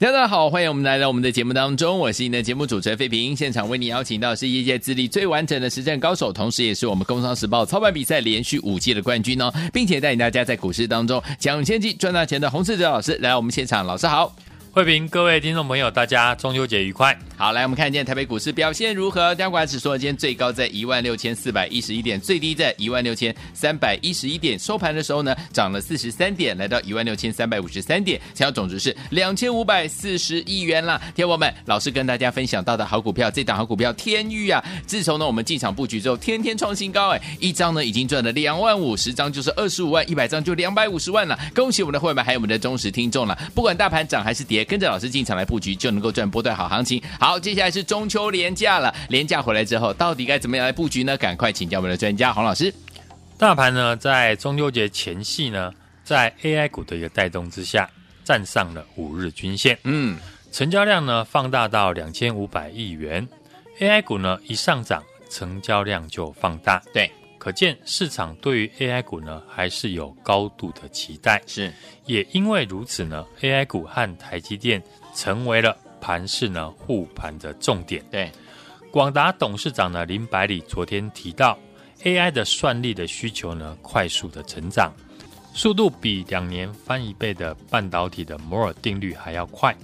大家好，欢迎我们来到我们的节目当中，我是你的节目主持人费平。现场为你邀请到是业界资历最完整的实战高手，同时也是我们《工商时报》操盘比赛连续五届的冠军哦，并且带领大家在股市当中抢先机赚大钱的洪世哲老师来我们现场，老师好。慧平，各位听众朋友，大家中秋节愉快。好，来我们看一下台北股市表现如何？加权指数今天最高在一万六千四百一十一点，最低在一万六千三百一十一点。收盘的时候呢，涨了四十三点，来到一万六千三百五十三点，成交总值是两千五百四十亿元啦。听我们，老师跟大家分享到的好股票，这档好股票天域啊，自从呢我们进场布局之后，天天创新高哎，一张呢已经赚了两万五，十张就是二十五万，一百张就两百五十万了。恭喜我们的会员们，还有我们的忠实听众了。不管大盘涨还是跌，跟着老师进场来布局，就能够赚波段好行情。好，接下来是中秋连假了，连假回来之后，到底该怎么样来布局呢？赶快请教我们的专家黄老师。大盘呢，在中秋节前夕呢，在 AI 股的一个带动之下，站上了五日均线。嗯，成交量呢放大到两千五百亿元，AI 股呢一上涨，成交量就放大。对，可见市场对于 AI 股呢还是有高度的期待。是，也因为如此呢，AI 股和台积电。成为了盘势呢护盘的重点。对，广达董事长呢林百里昨天提到，AI 的算力的需求呢快速的成长，速度比两年翻一倍的半导体的摩尔定律还要快。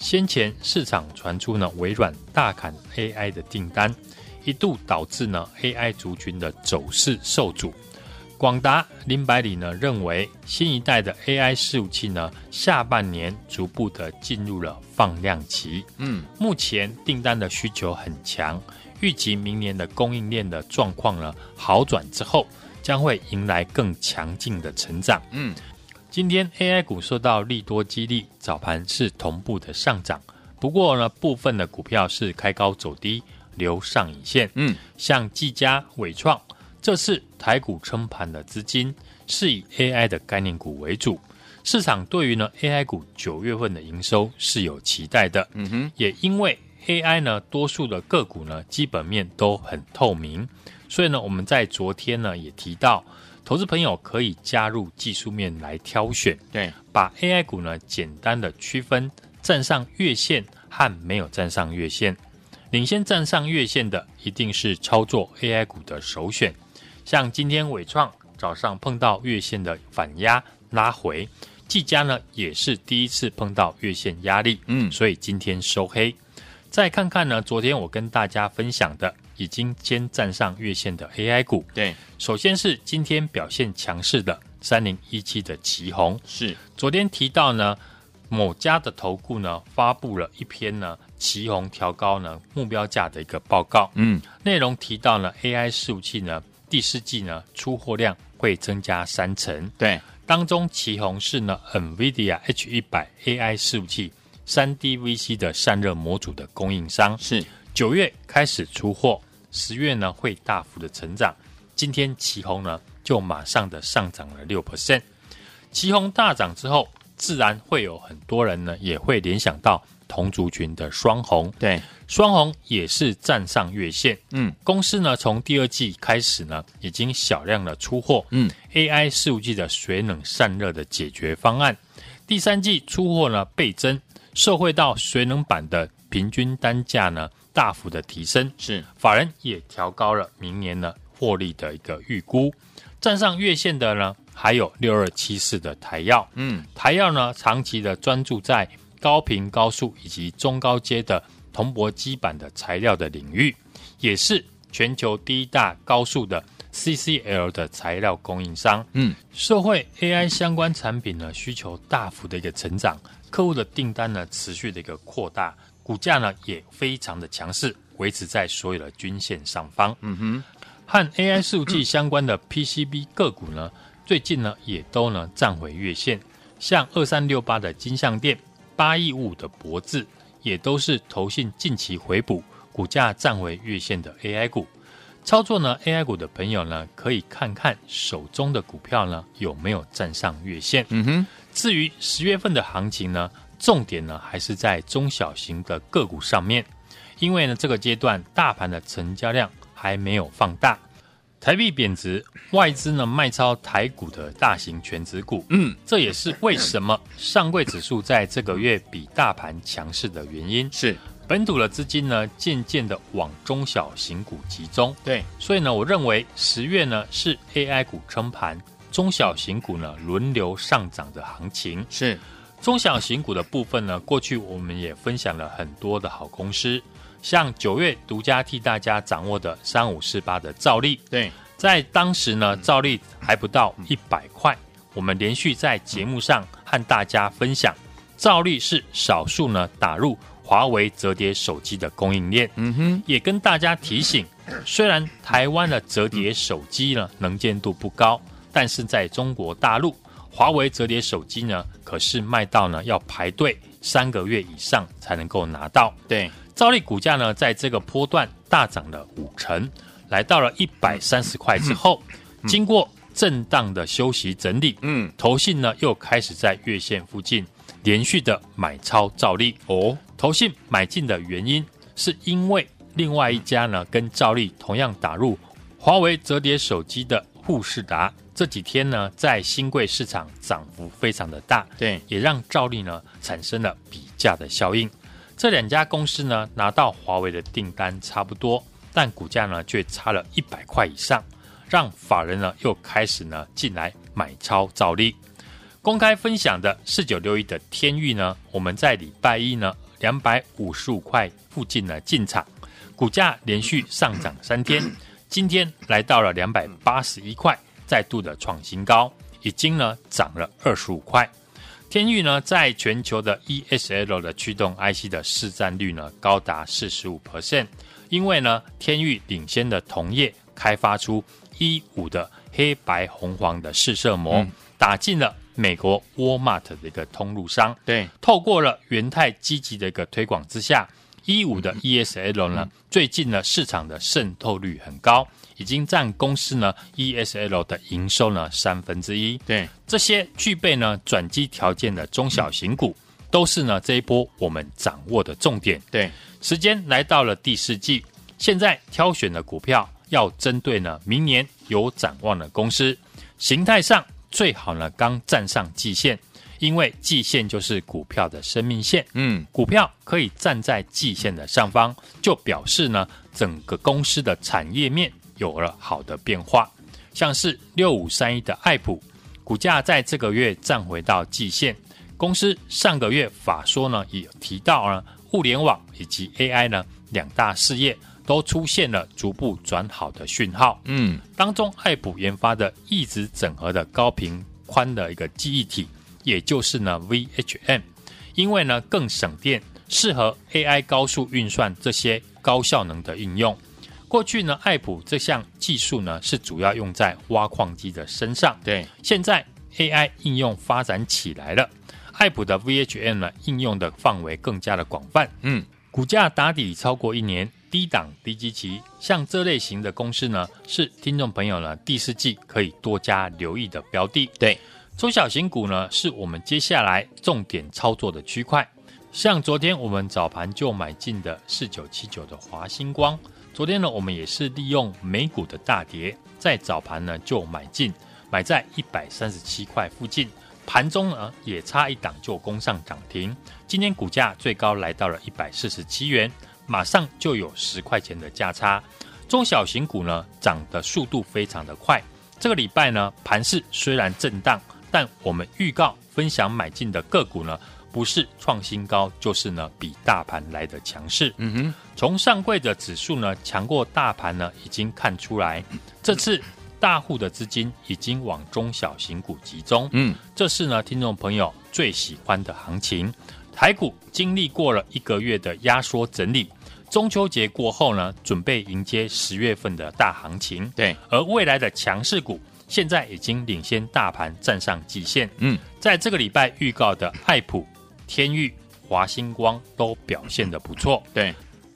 先前市场传出呢微软大砍 AI 的订单，一度导致呢 AI 族群的走势受阻。广达林百里呢认为，新一代的 AI 伺服器呢，下半年逐步的进入了放量期。嗯，目前订单的需求很强，预计明年的供应链的状况呢好转之后，将会迎来更强劲的成长。嗯，今天 AI 股受到利多激励，早盘是同步的上涨，不过呢，部分的股票是开高走低，留上影线。嗯，像技嘉、伟创。这次台股撑盘的资金是以 AI 的概念股为主，市场对于呢 AI 股九月份的营收是有期待的。嗯哼，也因为 AI 呢多数的个股呢基本面都很透明，所以呢我们在昨天呢也提到，投资朋友可以加入技术面来挑选，对，把 AI 股呢简单的区分站上月线和没有站上月线，领先站上月线的一定是操作 AI 股的首选。像今天伟创早上碰到月线的反压拉回，技嘉呢也是第一次碰到月线压力，嗯，所以今天收黑。再看看呢，昨天我跟大家分享的已经先站上月线的 AI 股，对，首先是今天表现强势的三零一七的奇鋐，是。昨天提到呢，某家的投顾呢发布了一篇呢奇鋐调高呢目标价的一个报告，嗯，内容提到呢 AI 伺服器呢。第四季呢，出货量会增加三成。对，当中旗宏是呢，NVIDIA H 一百 AI 伺服器三 D VC 的散热模组的供应商。是九月开始出货，十月呢会大幅的成长。今天旗宏呢就马上的上涨了六 percent。旗宏大涨之后，自然会有很多人呢也会联想到。同族群的双红，对，双红也是站上月线。嗯，公司呢从第二季开始呢，已经小量的出货。嗯，AI 伺服器的水冷散热的解决方案，第三季出货呢倍增，受惠到水冷板的平均单价呢大幅的提升。是，法人也调高了明年呢获利的一个预估。站上月线的呢还有六二七四的台药。嗯，台药呢长期的专注在。高频高速以及中高阶的铜箔基板的材料的领域，也是全球第一大高速的 CCL 的材料供应商。嗯，社会 AI 相关产品呢需求大幅的一个成长，客户的订单呢持续的一个扩大，股价呢也非常的强势，维持在所有的均线上方。嗯哼，和 AI 数据相关的 PCB 个股呢，最近呢也都呢站回月线，像二三六八的金像电。八亿五的博智也都是投信近期回补，股价站回月线的 AI 股。操作呢 AI 股的朋友呢，可以看看手中的股票呢有没有站上月线。嗯哼。至于十月份的行情呢，重点呢还是在中小型的个股上面，因为呢这个阶段大盘的成交量还没有放大，台币贬值，外资呢卖超台股的大型全值股，嗯，这也是为什么上柜指数在这个月比大盘强势的原因。是本土的资金呢渐渐的往中小型股集中，对，所以呢，我认为十月呢是 AI 股撑盘，中小型股呢轮流上涨的行情。是中小型股的部分呢，过去我们也分享了很多的好公司。像九月独家替大家掌握的三五四八的兆利，对，在当时呢，兆利还不到一百块，我们连续在节目上和大家分享，兆利是少数呢打入华为折叠手机的供应链，嗯哼，也跟大家提醒，虽然台湾的折叠手机呢能见度不高，但是在中国大陆，华为折叠手机呢可是卖到呢要排队三个月以上才能够拿到，对。兆利股价呢，在这个波段大涨了五成，来到了一百三十块之后，嗯、经过震荡的休息整理，嗯，投信呢又开始在月线附近连续的买超兆利。哦，投信买进的原因是因为另外一家呢跟兆利同样打入华为折叠手机的富士达，这几天呢在新贵市场涨幅非常的大，对，也让兆利呢产生了比价的效应。这两家公司呢，拿到华为的订单差不多，但股价呢却差了一百块以上，让法人呢又开始呢进来买超造利。公开分享的四九六一的天域呢，我们在礼拜一呢两百五十五块附近呢进场，股价连续上涨三天，今天来到了两百八十一块，再度的创新高，已经呢涨了二十五块。天域呢，在全球的 ESL 的驱动 IC 的市占率呢，高达四十五 percent。因为呢，天域领先的同业开发出一五的黑白红黄的试色膜，嗯、打进了美国 Walmart 的一个通路商。对，透过了元泰积极的一个推广之下，一五的 ESL 呢，嗯、最近呢市场的渗透率很高。已经占公司呢 ESL 的营收呢三分之一。对，这些具备呢转机条件的中小型股，都是呢这一波我们掌握的重点。对，时间来到了第四季，现在挑选的股票要针对呢明年有展望的公司，形态上最好呢刚站上季线，因为季线就是股票的生命线。嗯，股票可以站在季线的上方，就表示呢整个公司的产业面。有了好的变化，像是六五三一的爱普，股价在这个月站回到季线。公司上个月法说呢，也提到呢，物联网以及 AI 呢两大事业都出现了逐步转好的讯号。嗯，当中爱普研发的一直整合的高频宽的一个记忆体，也就是呢 VHM，因为呢更省电，适合 AI 高速运算这些高效能的应用。过去呢，爱普这项技术呢是主要用在挖矿机的身上。对，现在 AI 应用发展起来了，爱普的 VHM 呢应用的范围更加的广泛。嗯，股价打底超过一年，低档低基期，像这类型的公司呢，是听众朋友呢第四季可以多加留意的标的。对，中小型股呢是我们接下来重点操作的区块。像昨天我们早盘就买进的四九七九的华星光。昨天呢，我们也是利用美股的大跌，在早盘呢就买进，买在一百三十七块附近，盘中呢也差一档就攻上涨停。今天股价最高来到了一百四十七元，马上就有十块钱的价差。中小型股呢涨的速度非常的快。这个礼拜呢盘势虽然震荡，但我们预告分享买进的个股呢。不是创新高，就是呢比大盘来的强势。嗯哼，从上柜的指数呢强过大盘呢，已经看出来，这次大户的资金已经往中小型股集中。嗯，这是呢听众朋友最喜欢的行情。台股经历过了一个月的压缩整理，中秋节过后呢，准备迎接十月份的大行情。对，而未来的强势股现在已经领先大盘站上季线。嗯，在这个礼拜预告的爱普。天域、华星光都表现的不错。对，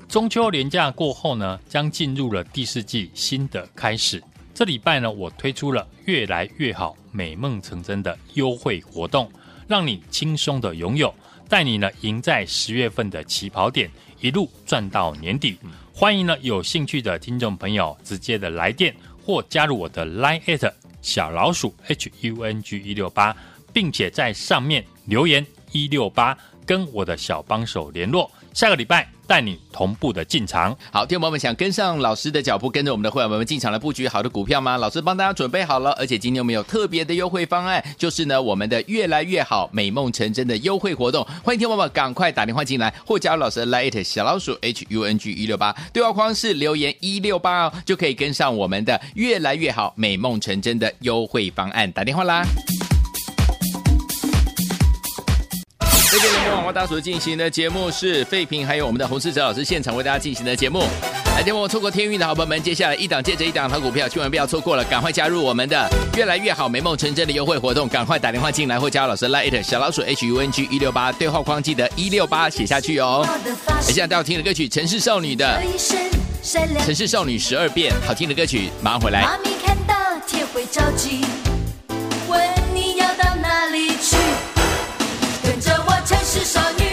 中秋连假过后呢，将进入了第四季新的开始。这礼拜呢，我推出了越来越好、美梦成真的优惠活动，让你轻松的拥有，带你呢赢在十月份的起跑点，一路赚到年底。欢迎呢有兴趣的听众朋友直接的来电或加入我的 Line@ 小老鼠 HUNG 一六八，并且在上面留言一六八，跟我的小帮手联络。下个礼拜带你同步的进场。好，听众朋友们想跟上老师的脚步，跟着我们的会员们进场来布局好的股票吗？老师帮大家准备好了，而且今天我们有特别的优惠方案，就是呢我们的越来越好美梦成真的优惠活动。欢迎听众朋友们赶快打电话进来，或加入老师的 Lite 小老鼠 H U N G 一六八对话框是留言一六八哦，就可以跟上我们的越来越好美梦成真的优惠方案，打电话啦。这边的网络大所进行的节目是废品，还有我们的洪世哲老师现场为大家进行的节目。来，电话错过天运的好朋友们，接下来一档接着一档好股票，千万不要错过了，赶快加入我们的越来越好美梦成真的优惠活动，赶快打电话进来或加入老师 Line 小老鼠 H U N G 一六八对话框记得一六八写下去哦。现在大家听的歌曲《城市少女》的《城市少女十二变》，好听的歌曲，马上回来。妈咪看到铁会着急，我城市少女，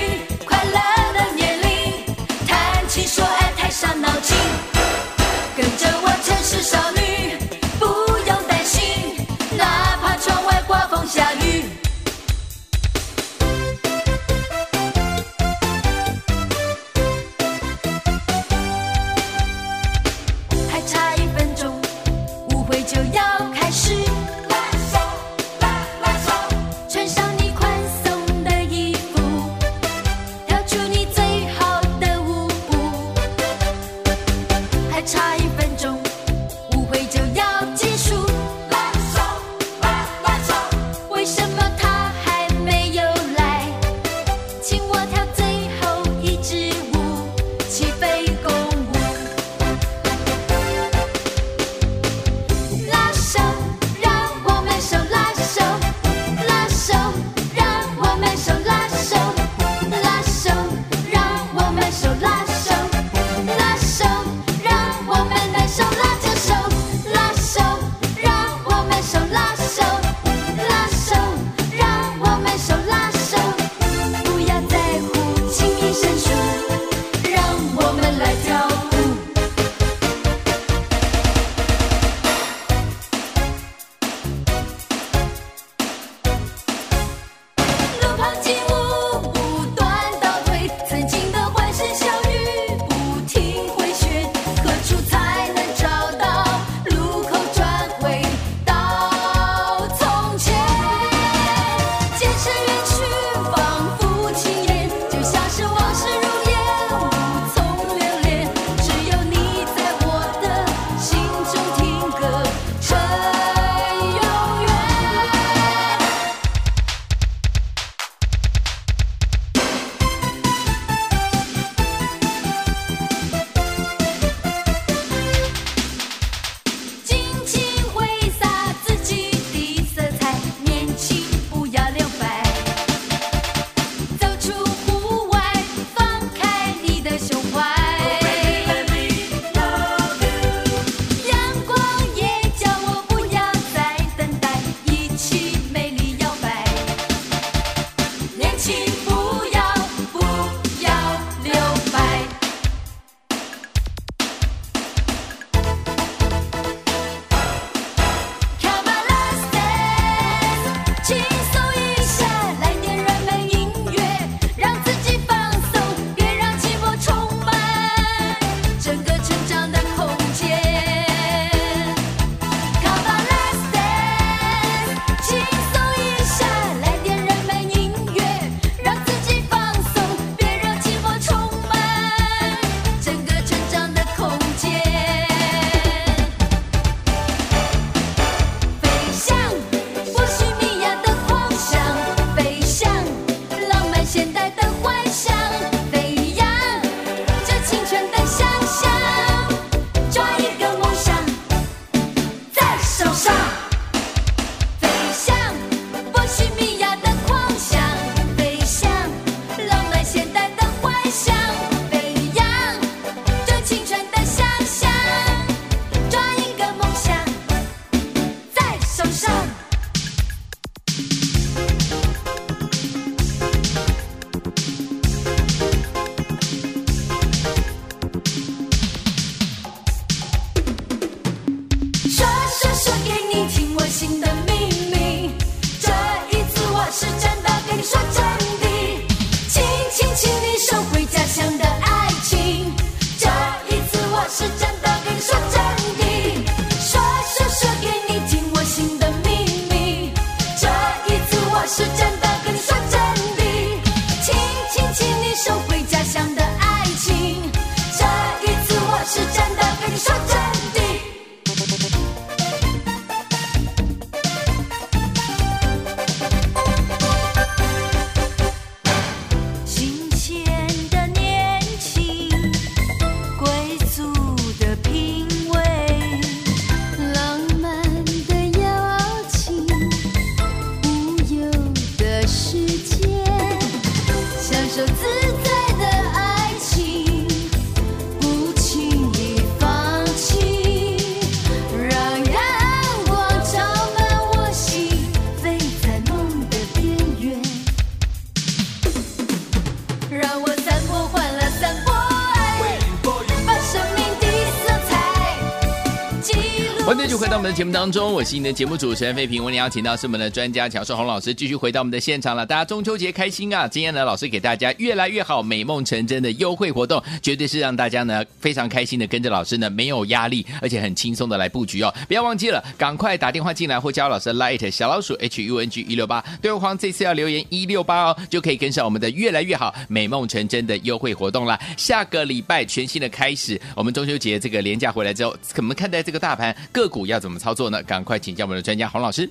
们的节目当中，我是你的节目主持人费平。我们邀请到是我们的专家乔世红老师，继续回到我们的现场了。大家中秋节开心啊！今天呢，老师给大家越来越好、美梦成真的优惠活动，绝对是让大家呢非常开心的跟着老师呢，没有压力，而且很轻松的来布局哦。不要忘记了，赶快打电话进来或加老师的 Light 小老鼠 H U N G 一六八，对话框这次要留言一六八哦，就可以跟上我们的越来越好、美梦成真的优惠活动了。下个礼拜全新的开始，我们中秋节这个连假回来之后，怎么看待这个大盘个股要怎么操作呢？赶快请教我们的专家洪老师。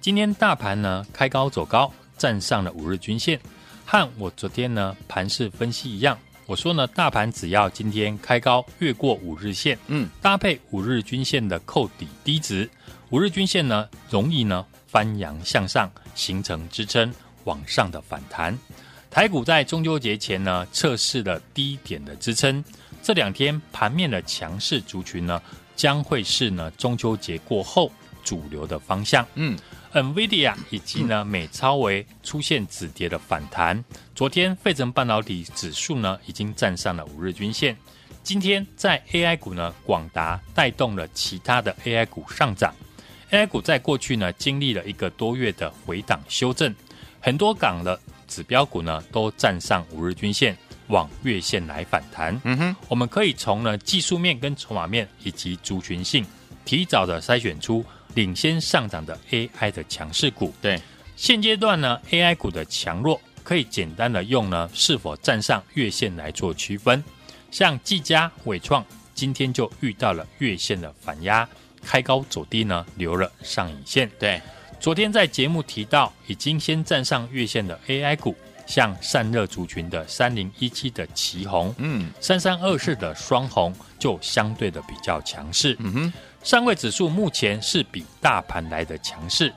今天大盘呢开高走高，站上了五日均线，和我昨天呢盘势分析一样。我说呢，大盘只要今天开高越过五日线，嗯，搭配五日均线的扣底低值，五日均线呢容易呢翻扬向上，形成支撑往上的反弹。台股在中秋节前呢测试了低点的支撑，这两天盘面的强势族群呢将会是呢中秋节过后主流的方向，嗯。NVIDIA 以及呢美超微出现止跌的反弹。昨天费城半导体指数呢已经站上了五日均线。今天在 AI 股呢，广达带动了其他的 AI 股上涨。AI 股在过去呢经历了一个多月的回档修正，很多港的指标股呢都站上五日均线，往月线来反弹。嗯哼，我们可以从呢技术面跟筹码面以及族群性，提早的筛选出。领先上涨的 AI 的强势股，对现阶段呢，AI 股的强弱可以简单的用呢是否站上月线来做区分。像技嘉、伟创今天就遇到了月线的反压，开高走低呢，留了上影线。对，昨天在节目提到，已经先站上月线的 AI 股，像散热族群的三零一七的旗红，嗯，三三二四的双红就相对的比较强势。嗯哼。上位指数目前是比大盘来的强势，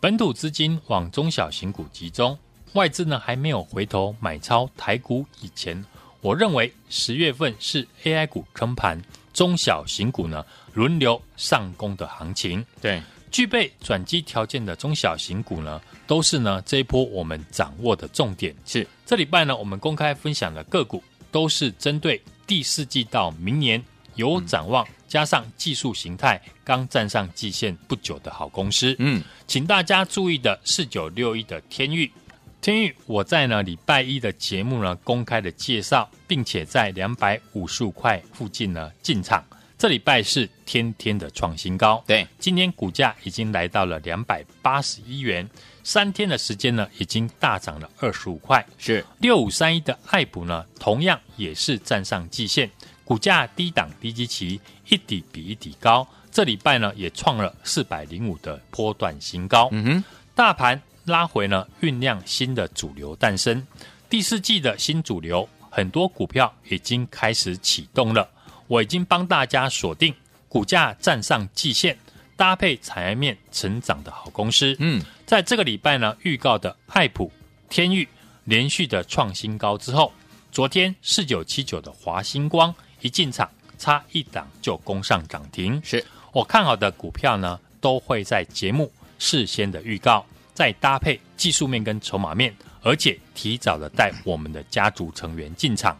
本土资金往中小型股集中，外资呢还没有回头买超台股以前，我认为十月份是 AI 股坑盘，中小型股呢轮流上攻的行情。对，具备转机条件的中小型股呢，都是呢这一波我们掌握的重点。是，这礼拜呢我们公开分享的个股，都是针对第四季到明年有展望。嗯加上技术形态刚站上季线不久的好公司，嗯，请大家注意的四九六一的天域，天钰我在呢礼拜一的节目呢公开的介绍，并且在两百五十五块附近呢进场，这礼拜是天天的创新高，对，今天股价已经来到了两百八十一元，三天的时间呢已经大涨了二十五块，是六五三一的爱普呢，同样也是站上季线。股价低档低基期，一底比一底高。这礼拜呢，也创了四百零五的波段新高。嗯哼，大盘拉回呢，酝酿新的主流诞生。第四季的新主流，很多股票已经开始启动了。我已经帮大家锁定股价站上季线，搭配产业面成长的好公司。嗯，在这个礼拜呢，预告的爱普、天域连续的创新高之后，昨天四九七九的华星光。一进场，差一档就攻上涨停。是我看好的股票呢，都会在节目事先的预告，再搭配技术面跟筹码面，而且提早的带我们的家族成员进场。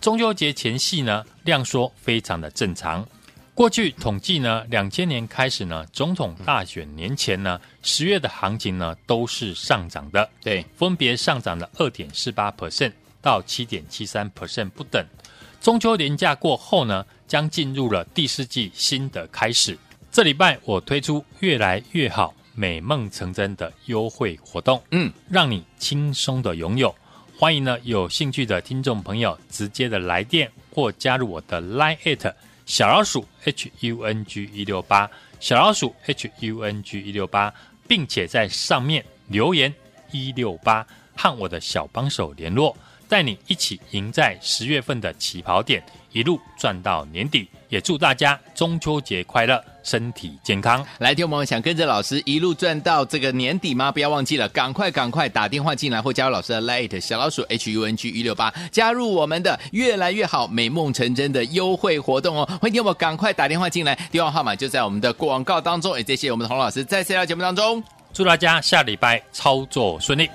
中秋节前夕呢，量缩非常的正常。过去统计呢，两千年开始呢，总统大选年前呢，十月的行情呢都是上涨的，对，分别上涨了二点四八 percent 到七点七三 percent 不等。中秋连假过后呢，将进入了第四季新的开始。这礼拜我推出越来越好、美梦成真的优惠活动，嗯，让你轻松的拥有。欢迎呢有兴趣的听众朋友直接的来电或加入我的 Line@ 小老鼠 H U N G 一六八小老鼠 H U N G 一六八，并且在上面留言一六八和我的小帮手联络。带你一起赢在十月份的起跑点，一路赚到年底。也祝大家中秋节快乐，身体健康。来，听我们想跟着老师一路赚到这个年底吗？不要忘记了，赶快赶快打电话进来，或加入老师的 Light 小老鼠 H U N G 一六八，加入我们的越来越好、美梦成真的优惠活动哦！欢迎听我们赶快打电话进来，电话号码就在我们的广告当中。也谢谢我们的洪老师在这条节目当中，祝大家下礼拜操作顺利。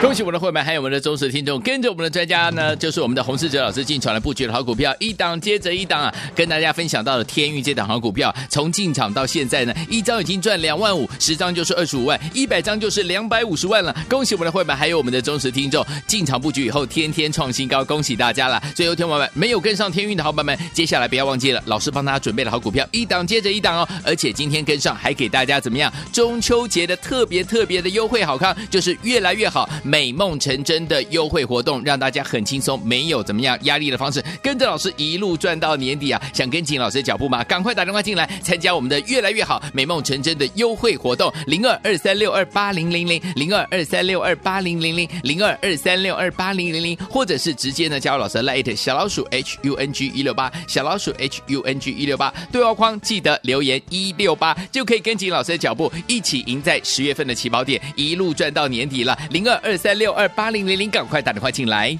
恭喜我们的会员，还有我们的忠实听众，跟着我们的专家呢，就是我们的洪世哲老师进场来布局的好股票，一档接着一档啊，跟大家分享到了天运这档好股票，从进场到现在呢，一张已经赚两万五，十张就是二十五万，一百张就是两百五十万了。恭喜我们的会员，还有我们的忠实听众，进场布局以后，天天创新高，恭喜大家了。最后天王们没有跟上天运的好伙伴们，接下来不要忘记了，老师帮大家准备了好股票，一档接着一档哦，而且今天跟上还给大家怎么样？中秋节的特别特别的优惠好康，就是越来越好。美梦成真的优惠活动，让大家很轻松，没有怎么样压力的方式，跟着老师一路赚到年底啊！想跟紧老师的脚步吗？赶快打电话进来参加我们的越来越好美梦成真的优惠活动，零二二三六二八零零零零二二三六二八零零零零二二三六二八零零零，或者是直接呢加入老师的 Light 小老鼠 H U N G 一六八小老鼠 H U N G 一六八对话框记得留言一六八，就可以跟紧老师的脚步，一起赢在十月份的起跑点，一路赚到年底了。零二二三六二八零零零，赶快打电话进来。